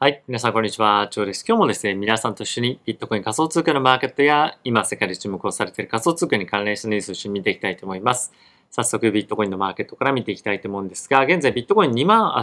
はい。皆さん、こんにちは。チョーです。今日もですね、皆さんと一緒にビットコイン仮想通貨のマーケットや、今世界で注目をされている仮想通貨に関連したニュースを一緒に見ていきたいと思います。早速、ビットコインのマーケットから見ていきたいと思うんですが、現在ビットコイン2万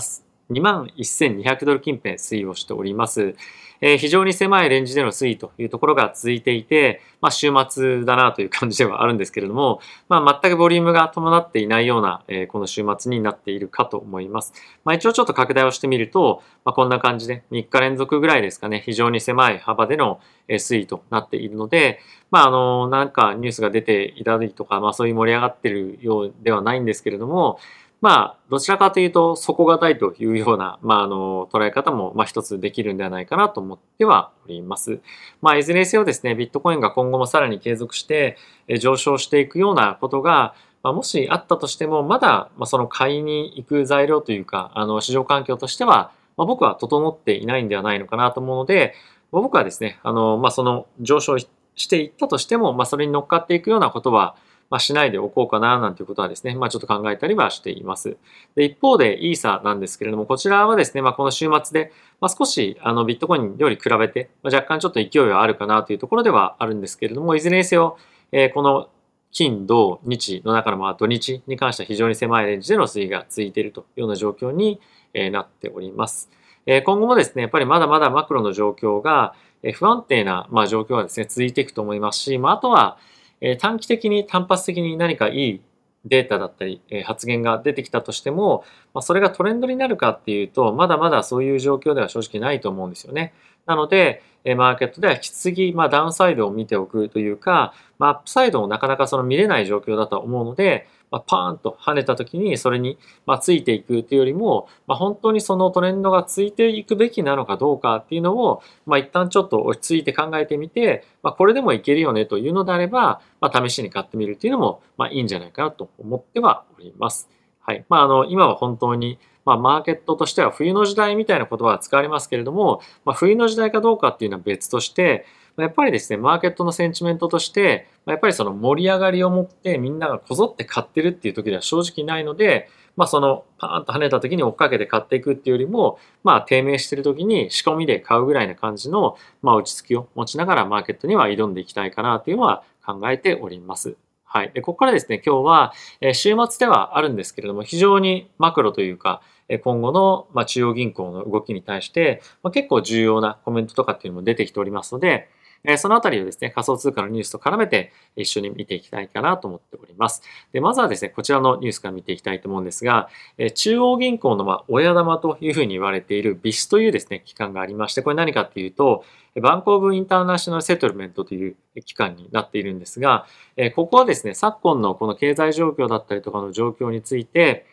2万1200ドル近辺推移をしております。えー、非常に狭いレンジでの推移というところが続いていて、まあ、週末だなという感じではあるんですけれども、まあ、全くボリュームが伴っていないような、えー、この週末になっているかと思います。まあ、一応ちょっと拡大をしてみると、まあ、こんな感じで3日連続ぐらいですかね、非常に狭い幅での推移となっているので、まあ、あの、なんかニュースが出ていたりとか、まあ、そういう盛り上がってるようではないんですけれども、まあ、どちらかというと底堅いというような、まあ、あの、捉え方も、まあ、一つできるんではないかなと思ってはおります。まあ、いずれにせよですね、ビットコインが今後もさらに継続して上昇していくようなことが、ま、もしあったとしても、まだ、ま、その買いに行く材料というか、あの、市場環境としては、ま、僕は整っていないんではないのかなと思うので、ま僕はですね、あの、まあ、その上昇していったとしても、まあ、それに乗っかっていくようなことは、まあ、しないでおこうかななんていうことはですね、まあ、ちょっと考えたりはしています。で一方でイーサなんですけれども、こちらはですね、まあ、この週末で、まあ、少しあのビットコインより比べて、まあ、若干ちょっと勢いはあるかなというところではあるんですけれども、いずれにせよ、えー、この金、土、日の中のまあ土日に関しては非常に狭いレンジでの推移が続いているというような状況になっております。今後もですね、やっぱりまだまだマクロの状況が不安定な状況がですね、続いていくと思いますし、まあ、あとはえ短期的に単発的に何かいいデータだったり、え発言が出てきたとしても、まそれがトレンドになるかっていうと、まだまだそういう状況では正直ないと思うんですよね。なので、えマーケットでは引き継ぎ、まあ、ダウンサイドを見ておくというか、まあ、アップサイドもなかなかその見れない状況だと思うので、まあ、パーンと跳ねた時にそれに、ま、ついていくというよりも、まあ、本当にそのトレンドがついていくべきなのかどうかっていうのを、まあ、一旦ちょっと落ち着いて考えてみて、まあ、これでもいけるよねというのであれば、ま、試しに買ってみるっていうのも、ま、いいんじゃないかなと思ってはおります。はい。まあ、あの、今は本当に、まあ、マーケットとしては冬の時代みたいな言葉は使われますけれども、まあ、冬の時代かどうかっていうのは別として、やっぱりですね、マーケットのセンチメントとして、やっぱりその盛り上がりを持ってみんながこぞって買ってるっていう時では正直ないので、まあそのパーンと跳ねた時に追っかけて買っていくっていうよりも、まあ低迷してる時に仕込みで買うぐらいな感じの、まあ落ち着きを持ちながらマーケットには挑んでいきたいかなというのは考えております。はい。で、ここからですね、今日は、え週末ではあるんですけれども、非常にマクロというか、今後の、ま中央銀行の動きに対して、ま結構重要なコメントとかっていうのも出てきておりますので、えそのあたりをですね、仮想通貨のニュースと絡めて一緒に見ていきたいかなと思っております。で、まずはですね、こちらのニュースから見ていきたいと思うんですが、え中央銀行のま親玉というふうに言われているビスというですね、機関がありまして、これ何かっていうと、バンコーブインターナショナルセトルメントという機関になっているんですが、ここはですね、昨今のこの経済状況だったりとかの状況について、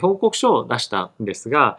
報告書を出したんですが、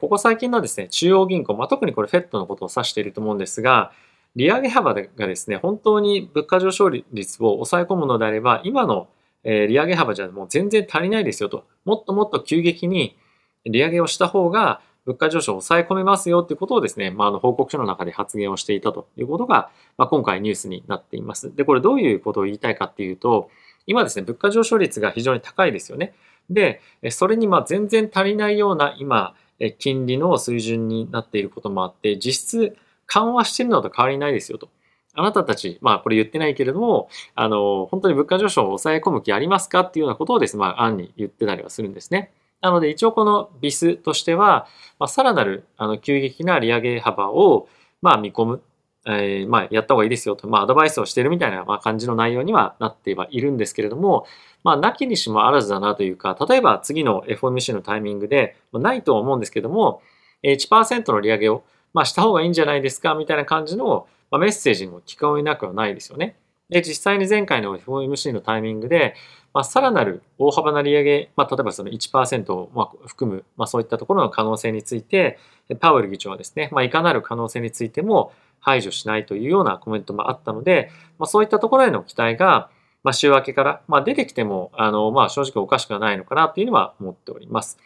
ここ最近のですね、中央銀行、まあ、特にこれ FED のことを指していると思うんですが、利上げ幅がですね、本当に物価上昇率を抑え込むのであれば、今の利上げ幅じゃもう全然足りないですよと。もっともっと急激に利上げをした方が物価上昇を抑え込めますよっていうことをですね、まあ、あの報告書の中で発言をしていたということが、まあ、今回ニュースになっています。で、これどういうことを言いたいかっていうと、今ですね、物価上昇率が非常に高いですよね。で、それにま全然足りないような今、金利の水準になっていることもあって、実質緩和してるのと変わりないですよと。あなたたち、まあこれ言ってないけれども、あの、本当に物価上昇を抑え込む気ありますかっていうようなことをですね、まあ案に言ってたりはするんですね。なので一応このビスとしては、まあ、さらなるあの急激な利上げ幅をまあ見込む、えー、まあやった方がいいですよと、まあアドバイスをしているみたいな感じの内容にはなってはいるんですけれども、まあなきにしもあらずだなというか、例えば次の FOMC のタイミングでま、ないとは思うんですけども、1%の利上げをまあ、した方がいいんじゃないですかみたいな感じの、ま、メッセージにも聞こえなくはないですよね。で、実際に前回の FOMC のタイミングで、まあ、さらなる大幅な利上げ、まあ、例えばその1%をま含む、まあ、そういったところの可能性について、パウエル議長はですね、まあ、いかなる可能性についても排除しないというようなコメントもあったので、まあ、そういったところへの期待が、まあ、週明けから、まあ、出てきても、あの、まあ、正直おかしくはないのかなというのは思っております。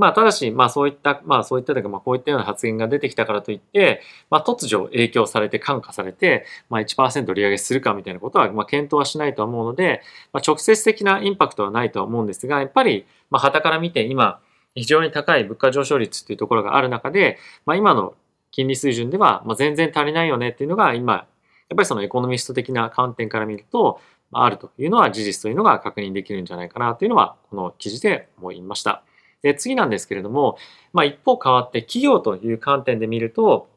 まあ、ただし、まあ、そういった、まあ、そういったというか、まあ、こういったような発言が出てきたからといって、まあ、突如影響されて、感化されて、まあ、1%利上げするかみたいなことは、まあ、検討はしないと思うので、まあ、直接的なインパクトはないとは思うんですが、やっぱり、まあ、旗から見て、今、非常に高い物価上昇率っていうところがある中で、まあ、今の金利水準では、まあ、全然足りないよねっていうのが今、やっぱりそのエコノミスト的な観点から見ると、あるというのは事実というのが確認できるんじゃないかなというのは、この記事で思いました。で、次なんですけれども、まあ、一方変わって企業という観点で見ると、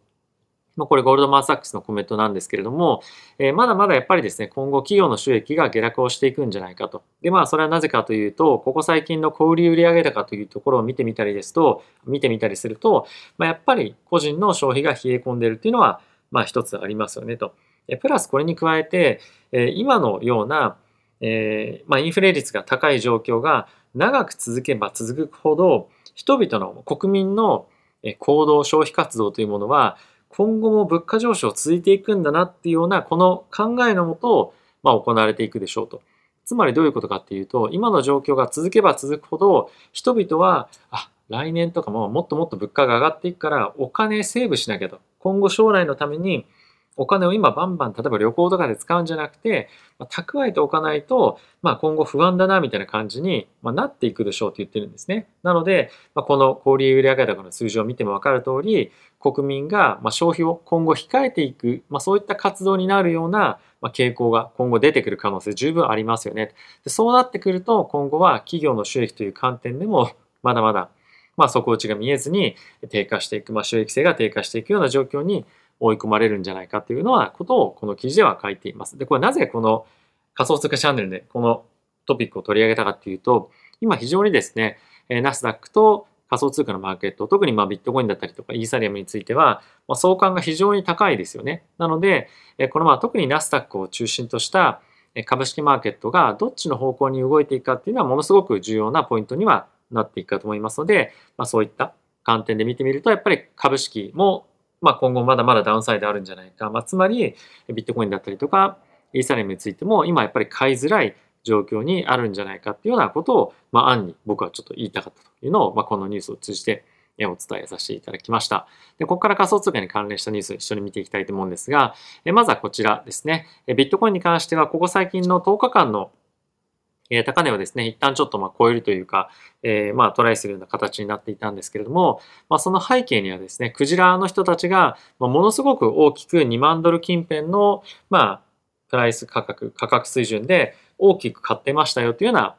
ま、これゴールドマン・サックスのコメントなんですけれども、えー、まだまだやっぱりですね、今後企業の収益が下落をしていくんじゃないかと。で、まあそれはなぜかというと、ここ最近の小売売上高というところを見てみたりですと、見てみたりすると、まあ、やっぱり個人の消費が冷え込んでるっていうのは、まあ一つありますよねと。プラスこれに加えて、今のような、えー、まあ、インフレ率が高い状況が長く続けば続くほど、人々の国民の行動、消費活動というものは、今後も物価上昇続いていくんだなっていうようなこの考えのもと、まあ、行われていくでしょうと。つまりどういうことかっていうと今の状況が続けば続くほど人々はあ来年とかももっともっと物価が上がっていくからお金セーブしなきゃと今後将来のためにお金を今バンバン例えば旅行とかで使うんじゃなくて、まあ、蓄えておかないと、まあ、今後不安だなみたいな感じに、まあ、なっていくでしょうって言ってるんですね。なので、まあ、この小売売上高の数字を見ても分かる通り国民がまあ消費を今後控えていく、まあ、そういった活動になるような傾向が今後出てくる可能性十分ありますよね。でそうなってくると今後は企業の収益という観点でもまだまだまあ底打ちが見えずに低下していく、まあ、収益性が低下していくような状況に追い込まれるんじゃないかというのはことをこの記事では書いています。で、これなぜこの仮想通貨チャンネルでこのトピックを取り上げたかっていうと、今非常にですね、ナスダックと仮想通貨のマーケット、特にまビットコインだったりとかイーサリアムについては、ま、相関が非常に高いですよね。なので、このまあ特にナスダックを中心とした株式マーケットがどっちの方向に動いていくかっていうのはものすごく重要なポイントにはなっていくかと思いますので、まあ、そういった観点で見てみると、やっぱり株式もまあ、今後まだまだダウンサイドあるんじゃないか。まあ、つまり、ビットコインだったりとか、イーサリアムについても、今やっぱり買いづらい状況にあるんじゃないかっていうようなことを、まあ、案に僕はちょっと言いたかったというのを、まあ、このニュースを通じてお伝えさせていただきました。で、ここから仮想通貨に関連したニュースを一緒に見ていきたいと思うんですが、まずはこちらですね。ビットコインに関しては、ここ最近の10日間のえ高値をですね、一旦ちょっとま超えるというか、えー、まトライするような形になっていたんですけれども、まあ、その背景にはですね、クジラの人たちが、まものすごく大きく2万ドル近辺の、まあ、プライス価格、価格水準で大きく買ってましたよというような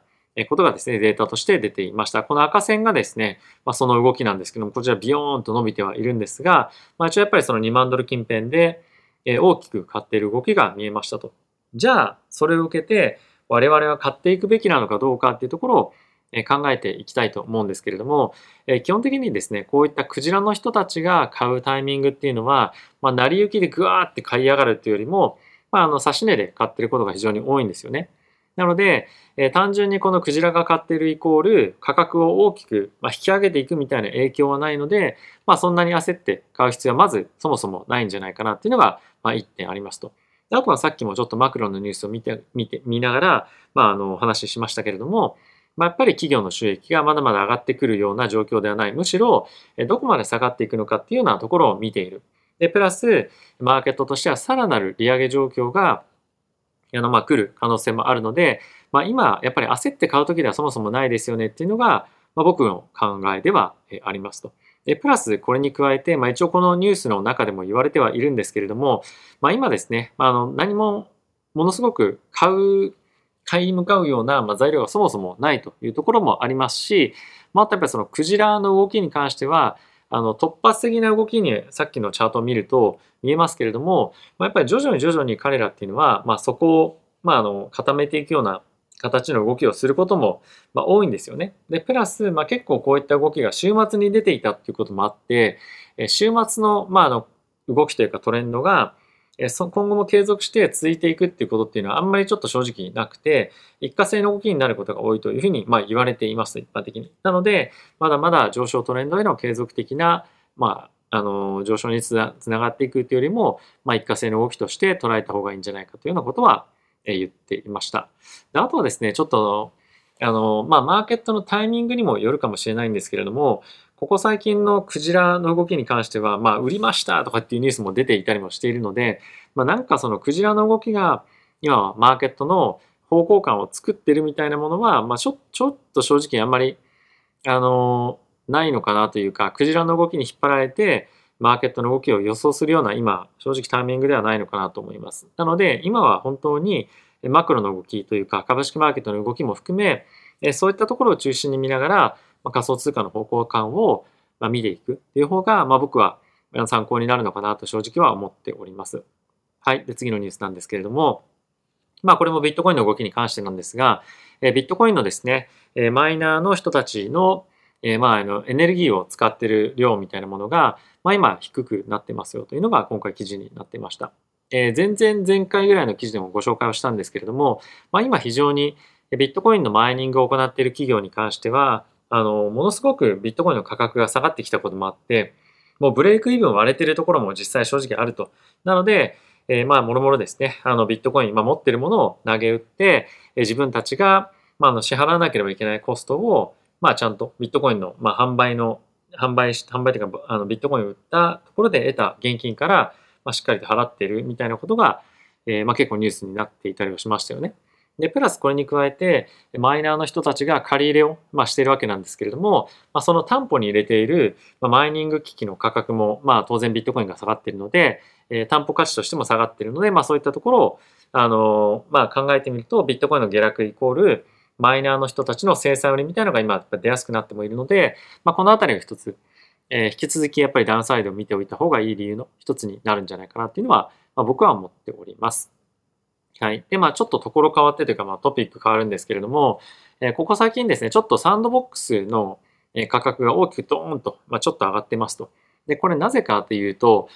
ことがですね、データとして出ていました。この赤線がですね、まあ、その動きなんですけども、こちらビヨーンと伸びてはいるんですが、まあ、一応やっぱりその2万ドル近辺で大きく買っている動きが見えましたと。じゃあ、それを受けて、我々は買っていくべきなのかどうかっていうところを考えていきたいと思うんですけれども、基本的にですね、こういったクジラの人たちが買うタイミングっていうのは、まあ、成り行きでぐわーって買い上がるっていうよりも、まあ、あの、差し値で買ってることが非常に多いんですよね。なので、え単純にこのクジラが買ってるイコール価格を大きく、ま引き上げていくみたいな影響はないので、まあ、そんなに焦って買う必要はまずそもそもないんじゃないかなっていうのが、まあ、1点ありますと。あとはさっきもちょっとマクロのニュースを見て、見て、見ながら、まあ、あの、お話ししましたけれども、まあ、やっぱり企業の収益がまだまだ上がってくるような状況ではない。むしろ、どこまで下がっていくのかっていうようなところを見ている。で、プラス、マーケットとしてはさらなる利上げ状況が、あの、まあ、来る可能性もあるので、まあ、今、やっぱり焦って買うときではそもそもないですよねっていうのが、まあ、僕の考えではありますと。で、プラスこれに加えて、まあ、一応このニュースの中でも言われてはいるんですけれども、まあ、今ですね、まあの何もものすごく買う、買いに向かうような、ま、材料がそもそもないというところもありますし、まあ、あとやっぱりそのクジラの動きに関しては、あの突発的な動きにさっきのチャートを見ると見えますけれども、まあ、やっぱり徐々に徐々に彼らっていうのは、まあ、そこを、まあ、あの固めていくような形の動きをすることも、まあ、多いんですよね。で、プラス、まあ、結構こういった動きが週末に出ていたっていうこともあって、週末の,、まあ、あの動きというかトレンドが、今後も継続して続いていくっていうことっていうのはあんまりちょっと正直なくて、一過性の動きになることが多いというふうにまあ言われています、一般的に。なので、まだまだ上昇トレンドへの継続的な、まあ、あの、上昇につながっていくというよりも、まあ、一過性の動きとして捉えた方がいいんじゃないかというようなことは、言っていました。であとはですね、ちょっと、あの、まあ、マーケットのタイミングにもよるかもしれないんですけれども、ここ最近のクジラの動きに関しては、まあ、売りましたとかっていうニュースも出ていたりもしているので、まあ、なんかそのクジラの動きが、今はマーケットの方向感を作ってるみたいなものは、まあ、ちょ、ちょっと正直あんまり、あの、ないのかなというか、クジラの動きに引っ張られて、マーケットの動きを予想するような今、正直タイミングではないのかなと思います。なので、今は本当にマクロの動きというか、株式マーケットの動きも含め、そういったところを中心に見ながら、仮想通貨の方向感を見ていくっていう方が、僕は参考になるのかなと正直は思っております。はい。で、次のニュースなんですけれども、まあ、これもビットコインの動きに関してなんですが、ビットコインのですね、マイナーの人たちのえー、まあ、あの、エネルギーを使ってる量みたいなものが、まあ、今低くなってますよというのが今回記事になっていました。えー、前々前回ぐらいの記事でもご紹介をしたんですけれども、まあ、今非常にビットコインのマイニングを行っている企業に関しては、あの、ものすごくビットコインの価格が下がってきたこともあって、もうブレイクイブン割れてるところも実際正直あると。なので、えー、まあ、もろもろですね、あの、ビットコイン、ま、持ってるものを投げ打って、え、自分たちが、ま、あの、支払わなければいけないコストを、まあちゃんとビットコインの、まあ、販売の、販売し、販売というか、あのビットコインを売ったところで得た現金から、まあ、しっかりと払っているみたいなことが、えー、まあ結構ニュースになっていたりはしましたよね。で、プラスこれに加えて、マイナーの人たちが借り入れを、まあ、しているわけなんですけれども、まあ、その担保に入れている、まあ、マイニング機器の価格も、まあ、当然ビットコインが下がっているので、えー、担保価値としても下がっているので、まあ、そういったところを、あのー、まあ、考えてみると、ビットコインの下落イコール、マイナーの人たちの制裁売りみたいなのが今出やすくなってもいるので、まあ、このあたりが一つ、えー、引き続きやっぱりダウンサイドを見ておいた方がいい理由の一つになるんじゃないかなっていうのは、まあ、僕は思っております。はい。で、まあちょっとところ変わってというか、まあトピック変わるんですけれども、えー、ここ最近ですね、ちょっとサンドボックスの価格が大きくドーンと、まあ、ちょっと上がってますと。で、これなぜかというと、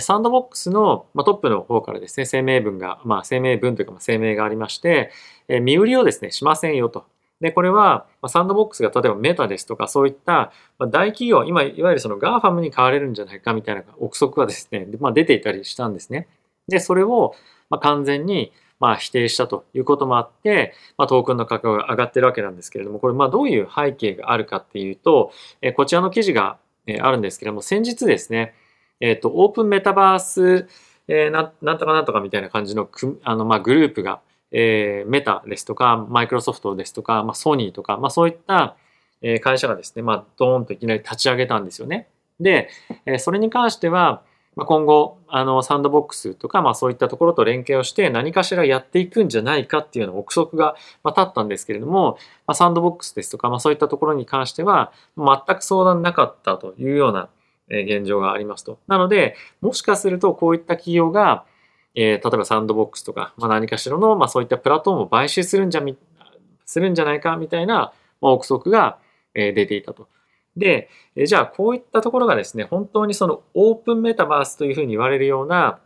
サンドボックスのトップの方からですね、声明文が、まあ声明文というか声明がありまして、身売りをですね、しませんよと。で、これは、サンドボックスが例えばメタですとか、そういった大企業、今、いわゆるその GAFAM に買われるんじゃないかみたいな憶測がですね、まあ、出ていたりしたんですね。で、それを、完全に、まあ、否定したということもあって、ま、トークンの価格が上がってるわけなんですけれども、これ、ま、どういう背景があるかっていうと、こちらの記事が、えあるんですけれども、先日ですね、えっ、と、オープンメタバース、えー、ななんとかなんとかみたいな感じのくあの、まあ、グループが、えー、メタですとか、マイクロソフトですとか、まあ、ソニーとか、まあ、そういった、え、会社がですね、まあ、ドーンといきなり立ち上げたんですよね。で、えー、それに関しては、まあ、今後、あの、サンドボックスとか、まあ、そういったところと連携をして何かしらやっていくんじゃないかっていうような憶測が、ま、立ったんですけれども、まあ、サンドボックスですとか、まあ、そういったところに関しては、全く相談なかったというような現状がありますと。なので、もしかするとこういった企業が、えー、例えばサンドボックスとか、まあ、何かしらの、まあ、そういったプラットフォームを買収するんじゃみ、するんじゃないかみたいな、ま、憶測が、出ていたと。で、え、じゃあこういったところがですね、本当にそのオープンメタバースというふうに言われるような、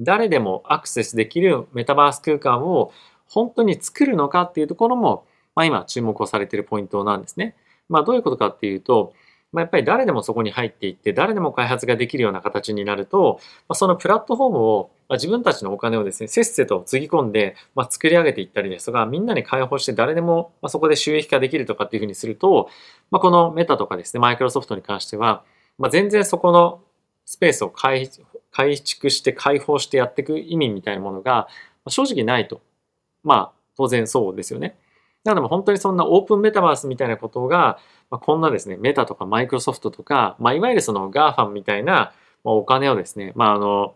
誰でもアクセスできるメタバース空間を本当に作るのかっていうところも、まあ、今注目をされているポイントなんですね。まあ、どういうことかっていうと、まあ、やっぱり誰でもそこに入っていって誰でも開発ができるような形になると、まあ、そのプラットフォームを、まあ、自分たちのお金をですねせっせとつぎ込んで、ま、作り上げていったりですとかみんなに開放して誰でも、ま、そこで収益化できるとかっていうふうにすると、ま、このメタとかですねマイクロソフトに関しては、ま、全然そこのスペースを改築して開放してやっていく意味みたいなものが正直ないとまあ当然そうですよね。なので本当にそんなオープンメタバースみたいなことがまあ、こんなですね、メタとかマイクロソフトとか、まあ、いわゆるその GAFAM みたいな、まあ、お金をですね、まあ、あの、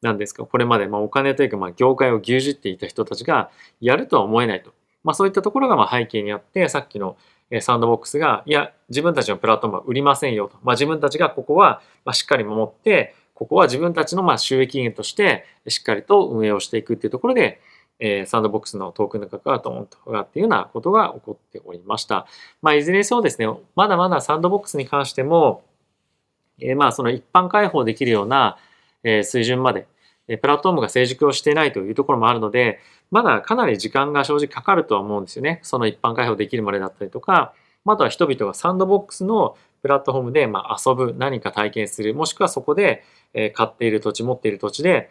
何ですか、これまで、まあ、お金というか、まあ、業界を牛耳っていた人たちがやるとは思えないと。まあ、そういったところが、まあ、背景にあって、さっきのサンドボックスが、いや、自分たちのプラットフォームは売りませんよと。まあ、自分たちがここは、ま、しっかり守って、ここは自分たちのまあ収益源としてしっかりと運営をしていくっていうところで、えー、サンドボックスのトークンの価格がドーンと上がっているようなことが起こっておりました。まあ、いずれにせよですね、まだまだサンドボックスに関しても、えー、まあ、その一般開放できるような、え、水準まで、えプラットフォームが成熟をしていないというところもあるので、まだかなり時間が正直かかるとは思うんですよね。その一般開放できるまでだったりとか、あとは人々がサンドボックスのプラットフォームでま遊ぶ、何か体験する、もしくはそこで買っている土地、持っている土地で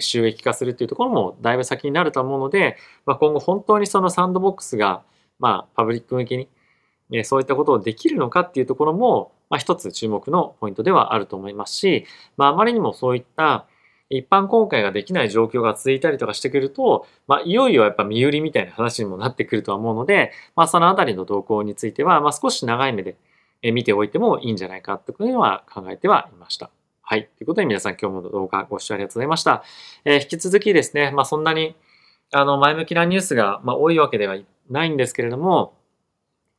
収益化するっていうところもだいぶ先になると思うので、まあ、今後本当にそのサンドボックスが、まあ、パブリック向けに、えそういったことをできるのかっていうところも、まあ、一つ注目のポイントではあると思いますし、まあ、あまりにもそういった一般公開ができない状況が続いたりとかしてくると、まあ、いよいよやっぱ身売りみたいな話にもなってくるとは思うので、まあ、そのあたりの動向については、まあ、少し長い目で見ておいてもいいんじゃないかというふうには考えてはいました。はい。ということで皆さん今日も動画ご視聴ありがとうございました。えー、引き続きですね、まあそんなにあの前向きなニュースが、まあ、多いわけではないんですけれども、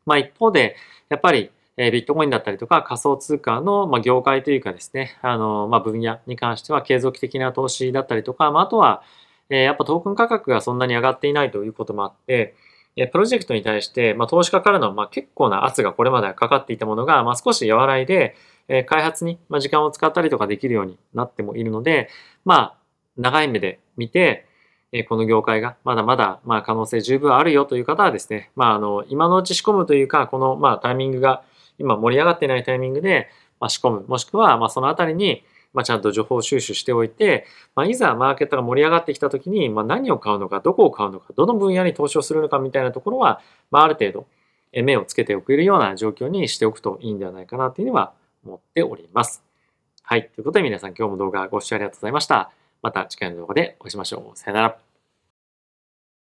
まあ一方で、やっぱりえビットコインだったりとか仮想通貨の、ま業界というかですね、あの、ま分野に関しては継続的な投資だったりとか、まあ、とは、えやっぱトークン価格がそんなに上がっていないということもあって、えプロジェクトに対して、ま投資家からの、ま結構な圧がこれまでかかっていたものが、ま少し和らいで、え開発に、時間を使ったりとかできるようになってもいるので、まあ、長い目で見て、えこの業界がまだまだ、まあ、可能性十分あるよという方はですね、まあ、あの、今のうち仕込むというか、この、まあ、タイミングが今盛り上がってないタイミングで、まあ、仕込む、もしくは、まあ、そのあたりに、まあ、ちゃんと情報収集しておいて、まあ、いざマーケットが盛り上がってきたときに、まあ、何を買うのか、どこを買うのか、どの分野に投資をするのかみたいなところは、まあ、ある程度、目をつけておけるような状況にしておくといいんではないかなというのは思っております。はい。ということで皆さん今日も動画ご視聴ありがとうございました。また次回の動画でお会いしましょう。さよなら。